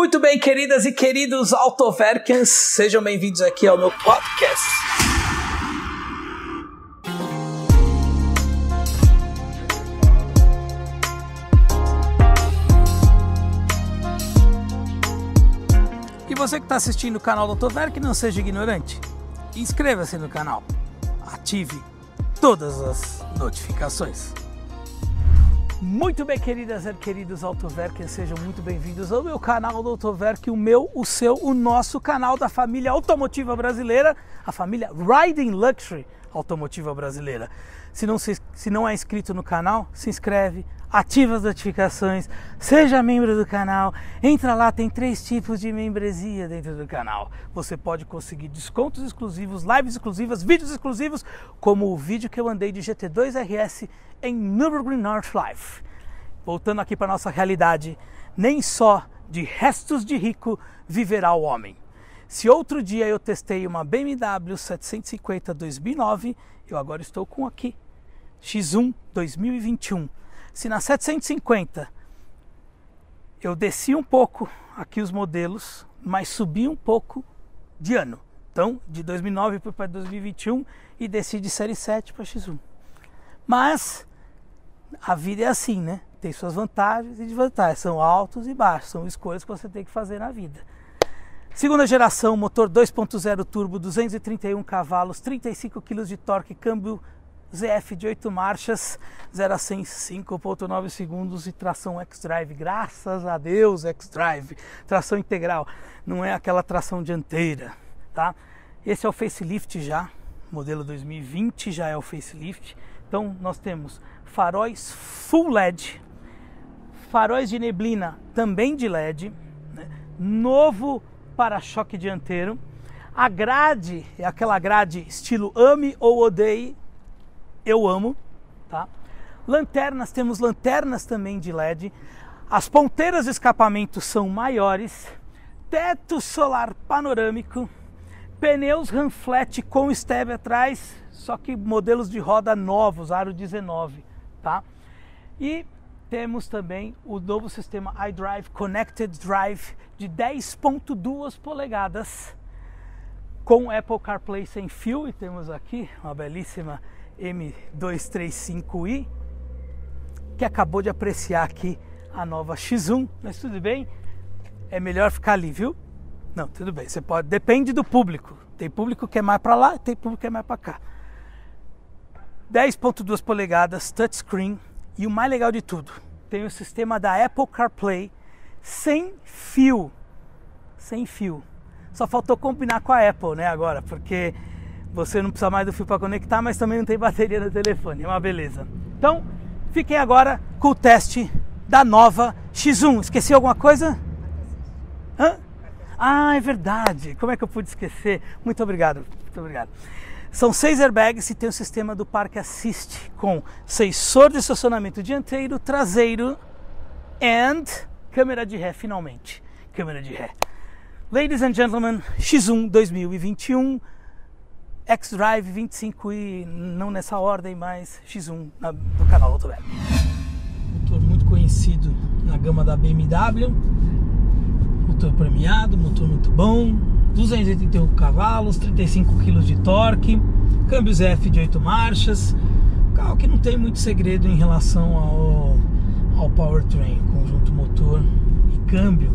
Muito bem, queridas e queridos Autoverkens, sejam bem-vindos aqui ao meu podcast. E você que está assistindo o canal do Autoverk, não seja ignorante. Inscreva-se no canal. Ative todas as notificações. Muito bem, queridas e queridos Autoverk, sejam muito bem-vindos ao meu canal do Autoverk, o meu, o seu, o nosso canal da família automotiva brasileira, a família Riding Luxury automotiva brasileira. Se não, se, se não é inscrito no canal, se inscreve, ativa as notificações, seja membro do canal, entra lá, tem três tipos de membresia dentro do canal. Você pode conseguir descontos exclusivos, lives exclusivas, vídeos exclusivos, como o vídeo que eu andei de GT2 RS em Nürburgring Nordschleife. Voltando aqui para nossa realidade, nem só de restos de rico viverá o homem. Se outro dia eu testei uma BMW 750 2009, eu agora estou com aqui X1 2021. Se na 750 eu desci um pouco aqui os modelos, mas subi um pouco de ano. Então, de 2009 para 2021 e desci de série 7 para X1. Mas a vida é assim, né? Tem suas vantagens e desvantagens, são altos e baixos, são escolhas que você tem que fazer na vida. Segunda geração, motor 2.0 turbo, 231 cavalos, 35 kg de torque, câmbio ZF de 8 marchas, 0 a 100 5.9 segundos e tração X-Drive. Graças a Deus, X-Drive. Tração integral, não é aquela tração dianteira, tá? Esse é o facelift já, modelo 2020 já é o facelift. Então nós temos faróis full LED, faróis de neblina também de LED, né? novo para-choque dianteiro. A grade é aquela grade estilo ame ou odeie, eu amo, tá? Lanternas, temos lanternas também de LED. As ponteiras de escapamento são maiores. Teto solar panorâmico. Pneus Ranflat com step atrás, só que modelos de roda novos, aro 19, tá? E temos também o novo sistema iDrive Connected Drive de 10.2 polegadas com Apple CarPlay sem fio e temos aqui uma belíssima M235i que acabou de apreciar aqui a nova X1, mas tudo bem, é melhor ficar ali, viu? Não, tudo bem, você pode, depende do público. Tem público que é mais para lá, tem público que é mais para cá. 10.2 polegadas, touchscreen e o mais legal de tudo, tem o sistema da Apple CarPlay sem fio. Sem fio. Só faltou combinar com a Apple, né, agora, porque você não precisa mais do fio para conectar, mas também não tem bateria no telefone. É uma beleza. Então, fiquem agora com o teste da nova X1. Esqueci alguma coisa? Hã? Ah, é verdade. Como é que eu pude esquecer? Muito obrigado. Muito obrigado. São seis airbags e tem o sistema do Parque Assist com sensor de estacionamento dianteiro, traseiro and câmera de ré finalmente. Câmera de ré. Ladies and gentlemen, X1 2021 X-Drive 25 e não nessa ordem, mas X1 na, do canal Autoweb. Motor muito conhecido na gama da BMW motor premiado, motor muito bom, 281 cavalos, 35 kg de torque, câmbios F de 8 marchas, carro que não tem muito segredo em relação ao, ao powertrain, conjunto motor e câmbio.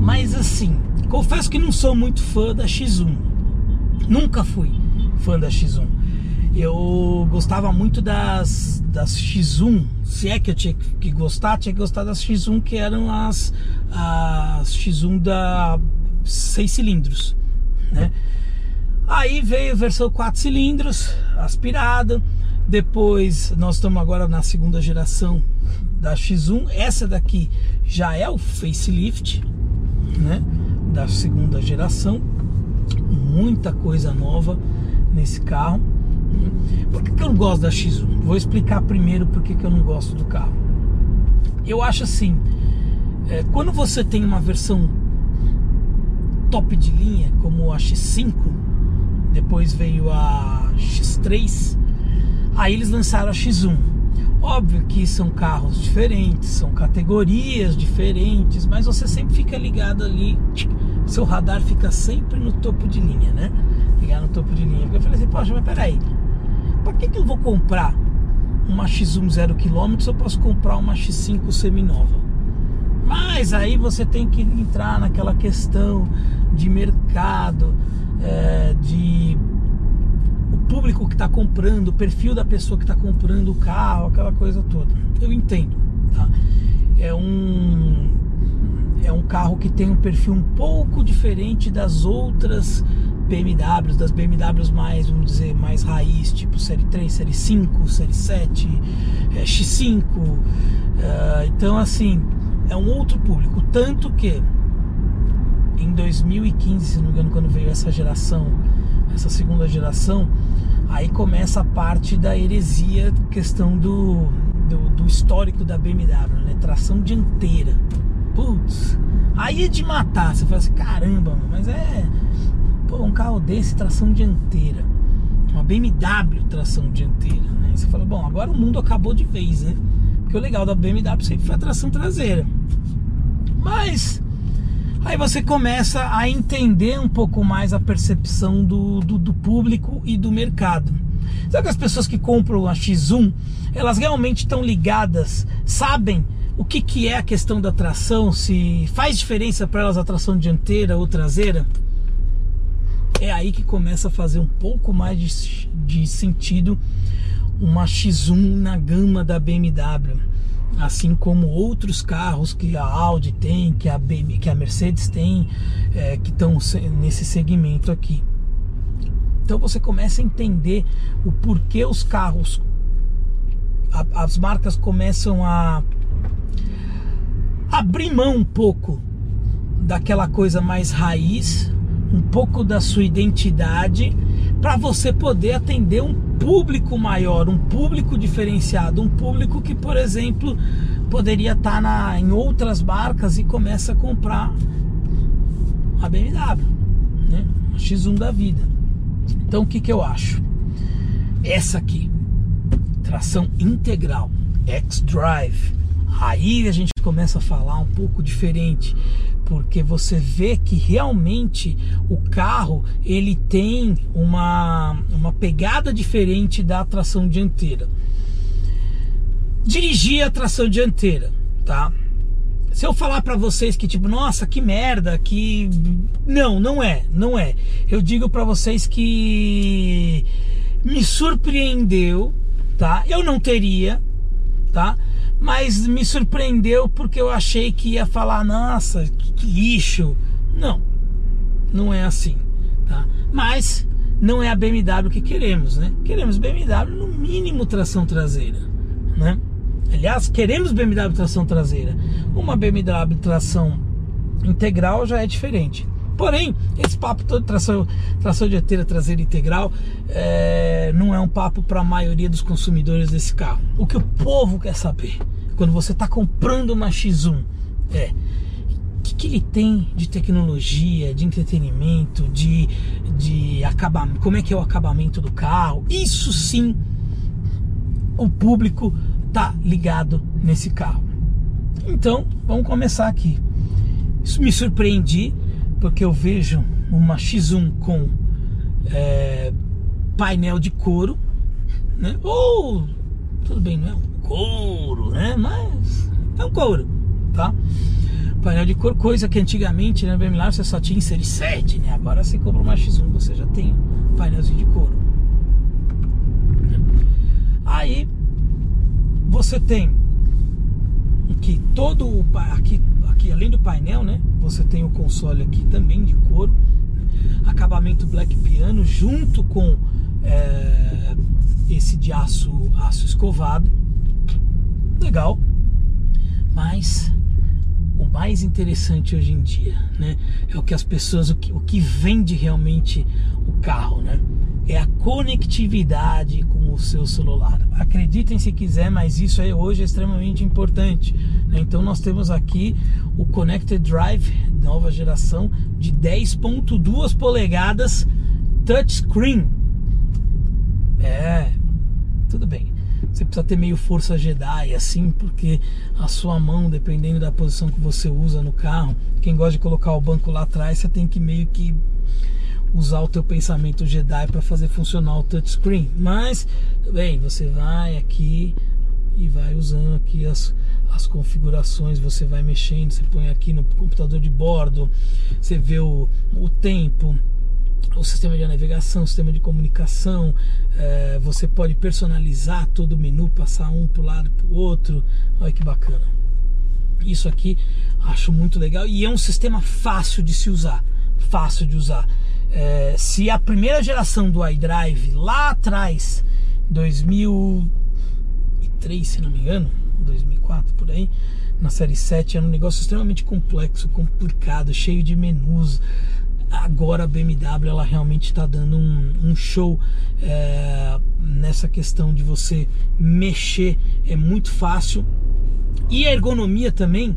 Mas assim, confesso que não sou muito fã da X1, nunca fui fã da X1 eu gostava muito das, das X1, se é que eu tinha que gostar, tinha que gostar das X1 que eram as, as X1 da 6 cilindros, né? Aí veio a versão 4 cilindros, aspirada. Depois nós estamos agora na segunda geração da X1. Essa daqui já é o facelift, né? Da segunda geração. Muita coisa nova nesse carro. Por que, que eu não gosto da X1? Vou explicar primeiro por que, que eu não gosto do carro. Eu acho assim, é, quando você tem uma versão top de linha, como a X5, depois veio a X3, aí eles lançaram a X1. Óbvio que são carros diferentes, são categorias diferentes, mas você sempre fica ligado ali, seu radar fica sempre no topo de linha, né? Ligar no topo de linha. Porque eu falei assim, poxa, mas peraí, pra que, que eu vou comprar uma X1 zero km se eu posso comprar uma X5 seminova? Mas aí você tem que entrar naquela questão de mercado, é, de público que está comprando, o perfil da pessoa que está comprando o carro, aquela coisa toda. Eu entendo, tá? É um é um carro que tem um perfil um pouco diferente das outras BMWs, das BMWs mais, vamos dizer, mais raiz, tipo série 3, série 5, série 7, é, X5. É, então, assim, é um outro público. Tanto que em 2015, se não me engano, quando veio essa geração, essa segunda geração, Aí começa a parte da heresia, questão do, do, do histórico da BMW, né? Tração dianteira. Putz, aí é de matar. Você fala assim, caramba, mas é. Pô, um carro desse, tração dianteira. Uma BMW tração dianteira, né? Você fala, bom, agora o mundo acabou de vez, né? Porque o legal da BMW sempre foi a tração traseira. Mas Aí você começa a entender um pouco mais a percepção do, do, do público e do mercado. Sabe que as pessoas que compram a X1, elas realmente estão ligadas, sabem o que, que é a questão da tração, se faz diferença para elas a tração dianteira ou traseira? É aí que começa a fazer um pouco mais de, de sentido uma X1 na gama da BMW assim como outros carros que a Audi tem, que a, BMW, que a Mercedes tem, é, que estão nesse segmento aqui. Então você começa a entender o porquê os carros, a, as marcas começam a abrir mão um pouco daquela coisa mais raiz, um pouco da sua identidade, para você poder atender um público maior, um público diferenciado, um público que, por exemplo, poderia estar tá em outras marcas e começa a comprar a BMW, né? a X1 da vida. Então o que, que eu acho? Essa aqui, tração integral, X-Drive. Aí a gente começa a falar um pouco diferente porque você vê que realmente o carro ele tem uma, uma pegada diferente da tração dianteira. Dirigir a tração dianteira, tá? Se eu falar para vocês que tipo, nossa, que merda, que não, não é, não é. Eu digo para vocês que me surpreendeu, tá? Eu não teria, tá? Mas me surpreendeu porque eu achei que ia falar, nossa, que lixo. Não, não é assim, tá? Mas não é a BMW que queremos, né? Queremos BMW no mínimo tração traseira, né? Aliás, queremos BMW tração traseira. Uma BMW tração integral já é diferente. Porém, esse papo todo tração, tração dianteira traseira integral é, não é um papo para a maioria dos consumidores desse carro. O que o povo quer saber quando você está comprando uma X1 é o que, que, ele tem de tecnologia, de entretenimento, de, de acabamento, como é que é o acabamento do carro. Isso sim, o público tá ligado nesse carro. Então, vamos começar aqui. Isso me surpreendi porque eu vejo uma X1 com é, painel de couro, né? Ou tudo bem, não é um couro, né? Mas é um couro, tá? Painel de couro, coisa que antigamente na né, BMW você só tinha em série 7, né? Agora você compra uma X1, você já tem painelzinho de couro. Aí você tem que todo aqui aqui além do painel, né? Você tem o console aqui também de couro, acabamento black piano junto com é, esse de aço aço escovado, legal. Mas o mais interessante hoje em dia, né, é o que as pessoas, o que, o que vende realmente o carro, né? É a conectividade com o seu celular. Acreditem se quiser, mas isso é hoje extremamente importante. Né? Então nós temos aqui o Connected Drive nova geração de 10.2 polegadas touchscreen. É, tudo bem. você precisa ter meio força Jedi, assim, porque a sua mão, dependendo da posição que você usa no carro, quem gosta de colocar o banco lá atrás, você tem que meio que usar o teu pensamento Jedi para fazer funcionar o touchscreen. Mas, bem, você vai aqui e vai usando aqui as, as configurações, você vai mexendo, você põe aqui no computador de bordo, você vê o, o tempo, o sistema de navegação, o sistema de comunicação, é, você pode personalizar todo o menu, passar um para o lado para o outro, olha que bacana. Isso aqui acho muito legal e é um sistema fácil de se usar, fácil de usar. É, se a primeira geração do iDrive lá atrás, 2003 se não me engano, 2004 por aí, na série 7 era um negócio extremamente complexo, complicado, cheio de menus. Agora a BMW ela realmente está dando um, um show é, nessa questão de você mexer, é muito fácil. E a ergonomia também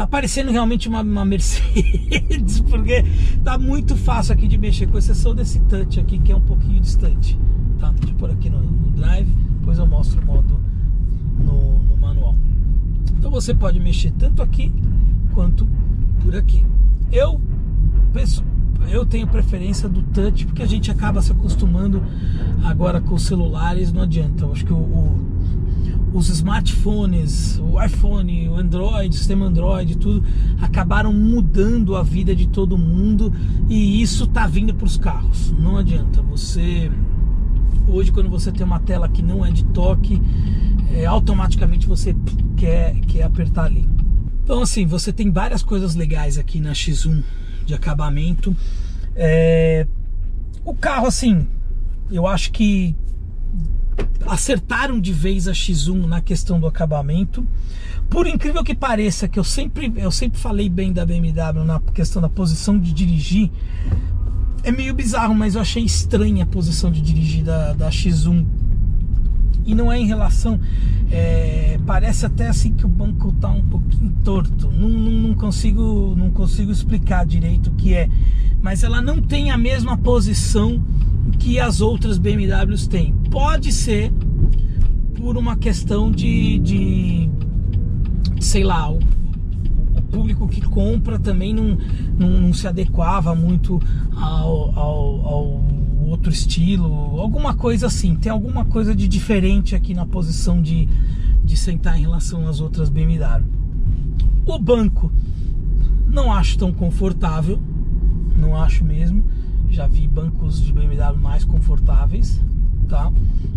Tá parecendo realmente uma, uma, Mercedes, porque tá muito fácil aqui de mexer, com exceção desse touch aqui que é um pouquinho distante. Tá? Deixa eu pôr aqui no, no drive, depois eu mostro o modo no, no manual. Então você pode mexer tanto aqui quanto por aqui. Eu penso, eu tenho preferência do touch porque a gente acaba se acostumando agora com os celulares, não adianta. Eu acho que o, o os smartphones, o iPhone, o Android, o sistema Android, tudo acabaram mudando a vida de todo mundo e isso tá vindo para os carros. Não adianta. Você hoje quando você tem uma tela que não é de toque, é, automaticamente você quer quer apertar ali. Então assim, você tem várias coisas legais aqui na X1 de acabamento. É, o carro assim, eu acho que acertaram de vez a X1 na questão do acabamento. Por incrível que pareça, que eu sempre, eu sempre falei bem da BMW na questão da posição de dirigir, é meio bizarro, mas eu achei estranha a posição de dirigir da, da X1. E não é em relação. É, parece até assim que o banco tá um pouquinho torto. Não, não, não, consigo, não consigo explicar direito o que é. Mas ela não tem a mesma posição que as outras BMWs têm. Pode ser por uma questão de, de sei lá, o, o, público que compra também não, não, não se adequava muito ao, ao, ao, outro estilo, alguma coisa assim. Tem alguma coisa de diferente aqui na posição de, de sentar em relação às outras BMW. O banco não acho tão confortável, não acho mesmo. Já vi bancos de BMW mais confortáveis, tá?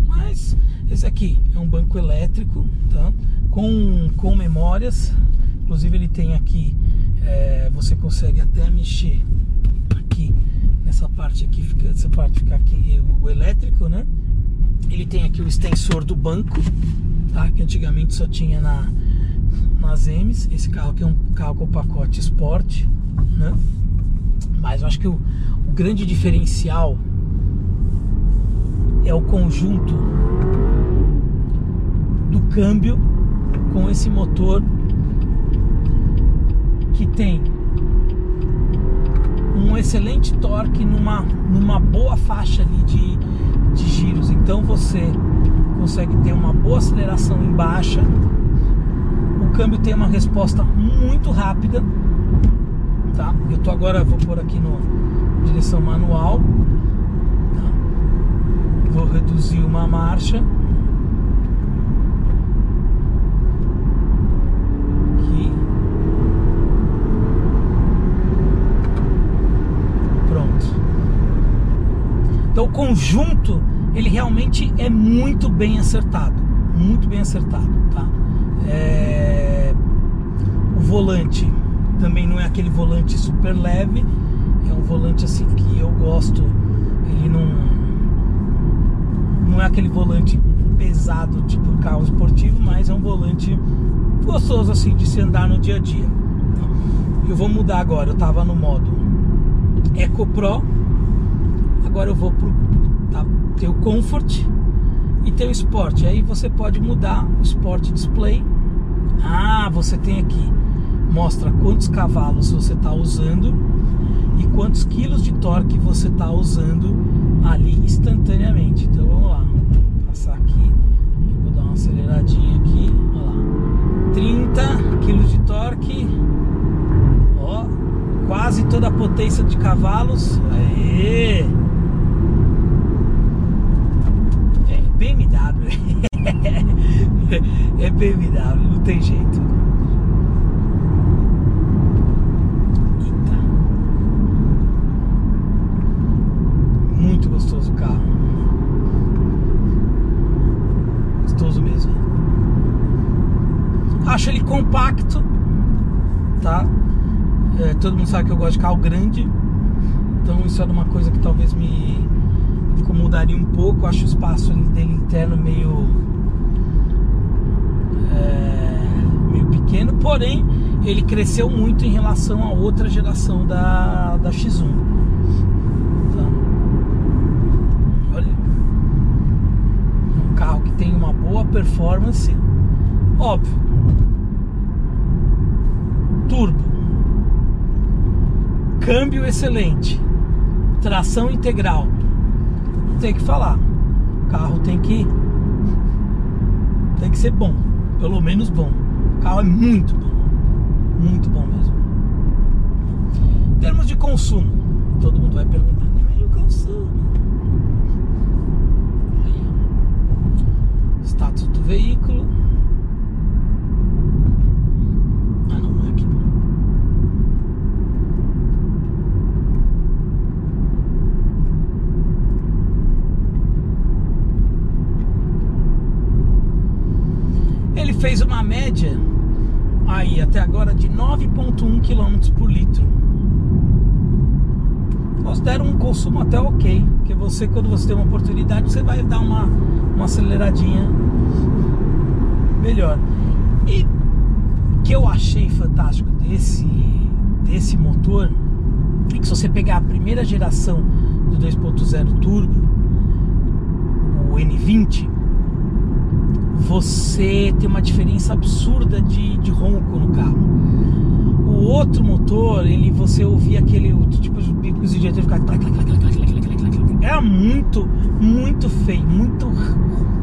Mas esse aqui é um banco elétrico, tá? Com, com memórias. Inclusive ele tem aqui, é, você consegue até mexer aqui nessa parte aqui, fica, essa parte fica aqui o elétrico, né? Ele tem aqui o extensor do banco, tá? Que antigamente só tinha na nas M's. Esse carro aqui é um carro com pacote Sport, né? Mas eu acho que o, o grande diferencial é o conjunto do câmbio com esse motor que tem um excelente torque numa, numa boa faixa ali de, de giros. Então você consegue ter uma boa aceleração em baixa. O câmbio tem uma resposta muito rápida tá? Eu tô agora, vou pôr aqui no direção manual, tá? vou reduzir uma marcha. Pronto. Então o conjunto, ele realmente é muito bem acertado, muito bem acertado, tá? É... O volante também não é aquele volante super leve, é um volante assim que eu gosto. Ele não não é aquele volante pesado tipo carro esportivo, mas é um volante gostoso assim de se andar no dia a dia. Eu vou mudar agora, eu tava no modo Eco Pro, agora eu vou pro tá, ter o Comfort e ter o Sport. Aí você pode mudar o Sport Display. Ah, você tem aqui mostra quantos cavalos você está usando e quantos quilos de torque você está usando ali instantaneamente. Então vamos lá, Vou passar aqui aceleradinha aqui, olha lá. 30 kg de torque. Ó, quase toda a potência de cavalos. Aê! É BMW. é BMW, não tem jeito. Eita. Muito gostoso o carro. Gostoso mesmo. Acho ele compacto, tá? É, todo mundo sabe que eu gosto de carro grande. Então isso era uma coisa que talvez me incomodaria um pouco. Acho o espaço dele interno meio é, meio pequeno, porém ele cresceu muito em relação à outra geração da, da X1. Tá? Olha, um carro que tem uma boa performance, óbvio, turbo, câmbio excelente, tração integral, tem que falar, o carro tem que tem que ser bom pelo menos bom. O carro é muito bom, muito bom mesmo. Em termos de consumo, todo mundo vai perguntar, e o consumo? Aí, Status do veículo. Ah não, não é aqui. Ele fez uma média aí até agora de 9.1 km por litro. Considero um consumo até ok, porque você quando você tem uma oportunidade você vai dar uma, uma aceleradinha melhor. E o que eu achei fantástico desse desse motor é que se você pegar a primeira geração do 2.0 turbo, o N20, você tem uma diferença absurda de, de ronco no carro. O outro motor, ele você ouvia aquele tipo de bicos de diretor ficar era muito, muito feio, muito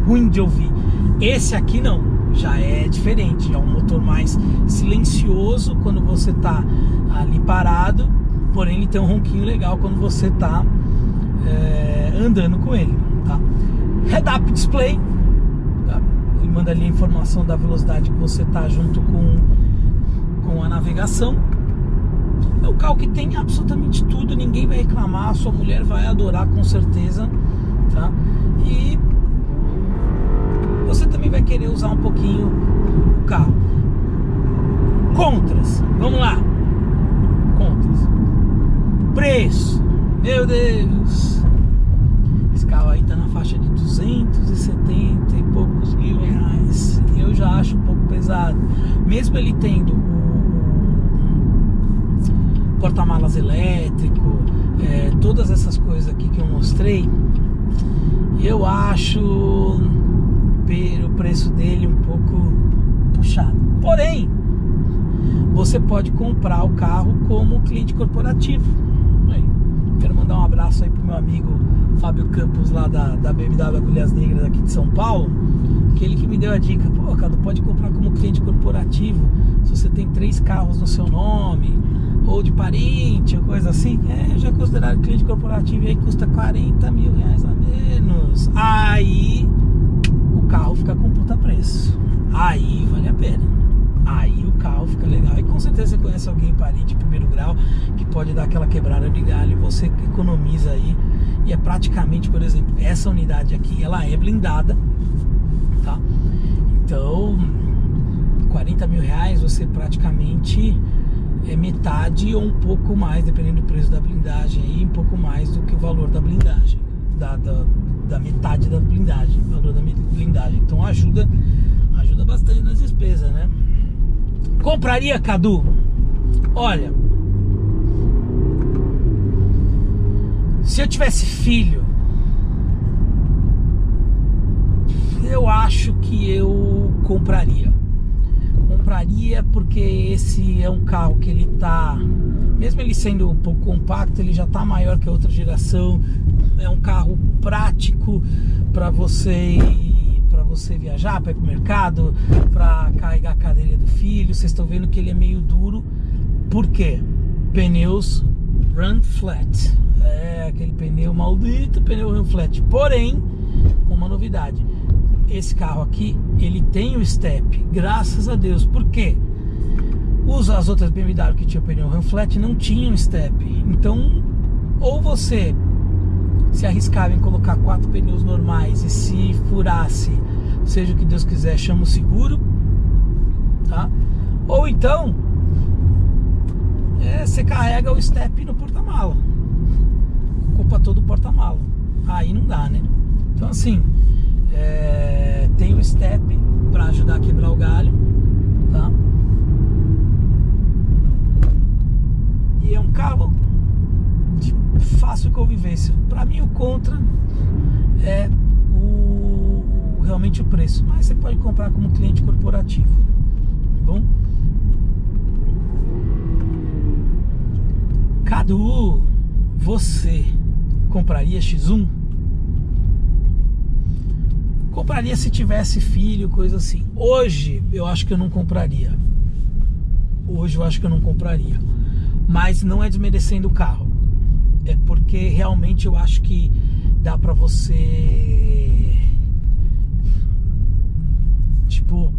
ruim de ouvir. Esse aqui não, já é diferente, é um motor mais silencioso quando você tá ali parado, porém ele tem um ronquinho legal quando você tá é, andando com ele, tá? Head-up display, manda ali a informação da velocidade que você está junto com, com a navegação. É um carro que tem absolutamente tudo, ninguém vai reclamar, sua mulher vai adorar com certeza, tá? E você também vai querer usar um pouquinho o carro. Contras, vamos lá. Contras. Preço, meu Deus. Carro aí tá na faixa de 270 e poucos mil reais. Eu já acho um pouco pesado. Mesmo ele tendo o porta-malas elétrico, é, todas essas coisas aqui que eu mostrei, eu acho o preço dele um pouco puxado. Porém, você pode comprar o carro como cliente corporativo. Quero mandar um abraço aí pro meu amigo Fábio Campos lá da, da BMW Agulhas Negras aqui de São Paulo, que ele que me deu a dica, pô, cara, pode comprar como cliente corporativo se você tem três carros no seu nome, ou de parente, ou coisa assim, é, já considerado cliente corporativo e aí custa 40 mil reais a menos. Aí o carro fica com puta preço. Aí vale a pena. Aí o carro fica legal. E com certeza você conhece alguém parente de primeiro grau que pode dar aquela quebrada de galho e você economiza aí e é praticamente, por exemplo, essa unidade aqui, ela é blindada, tá? Então, 40 mil reais você praticamente é metade ou um pouco mais, dependendo do preço da blindagem aí, um pouco mais do que o valor da blindagem, da, da, da metade da blindagem, valor da blindagem. Então ajuda, ajuda bastante nas despesas, né? Compraria, Cadu? Olha, Se eu tivesse filho, eu acho que eu compraria. Compraria porque esse é um carro que ele tá, mesmo ele sendo um pouco compacto, ele já tá maior que a outra geração. É um carro prático para você para você viajar, para ir pro mercado, para carregar a cadeira do filho. Vocês estão vendo que ele é meio duro. Por quê? Pneus run flat. É aquele pneu maldito, pneu run flat. Porém, com uma novidade. Esse carro aqui, ele tem o step, graças a Deus. Por quê? As outras BMW que tinham pneu run flat não tinham step. Então, ou você se arriscava em colocar quatro pneus normais e se furasse, seja o que Deus quiser, chama o seguro, tá? Ou então é, você carrega o step no porta-mala, ocupa todo o porta-mala, aí não dá, né? Então assim, é, tem o step para ajudar a quebrar o galho, tá? E é um carro de fácil convivência. Para mim, o contra é o, realmente o preço, mas você pode comprar como cliente corporativo. Tá bom? Cadu, você compraria X1? Compraria se tivesse filho, coisa assim. Hoje eu acho que eu não compraria. Hoje eu acho que eu não compraria. Mas não é desmerecendo o carro é porque realmente eu acho que dá para você tipo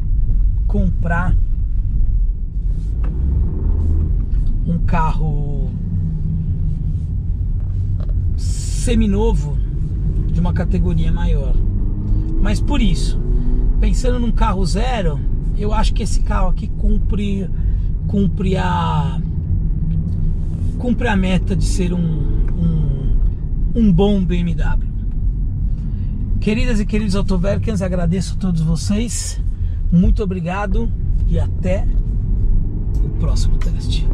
comprar um carro seminovo de uma categoria maior. Mas por isso, pensando num carro zero, eu acho que esse carro aqui cumpre cumpre a cumpre a meta de ser um um bom BMW. Queridas e queridos Autoverkens, agradeço a todos vocês. Muito obrigado e até o próximo teste.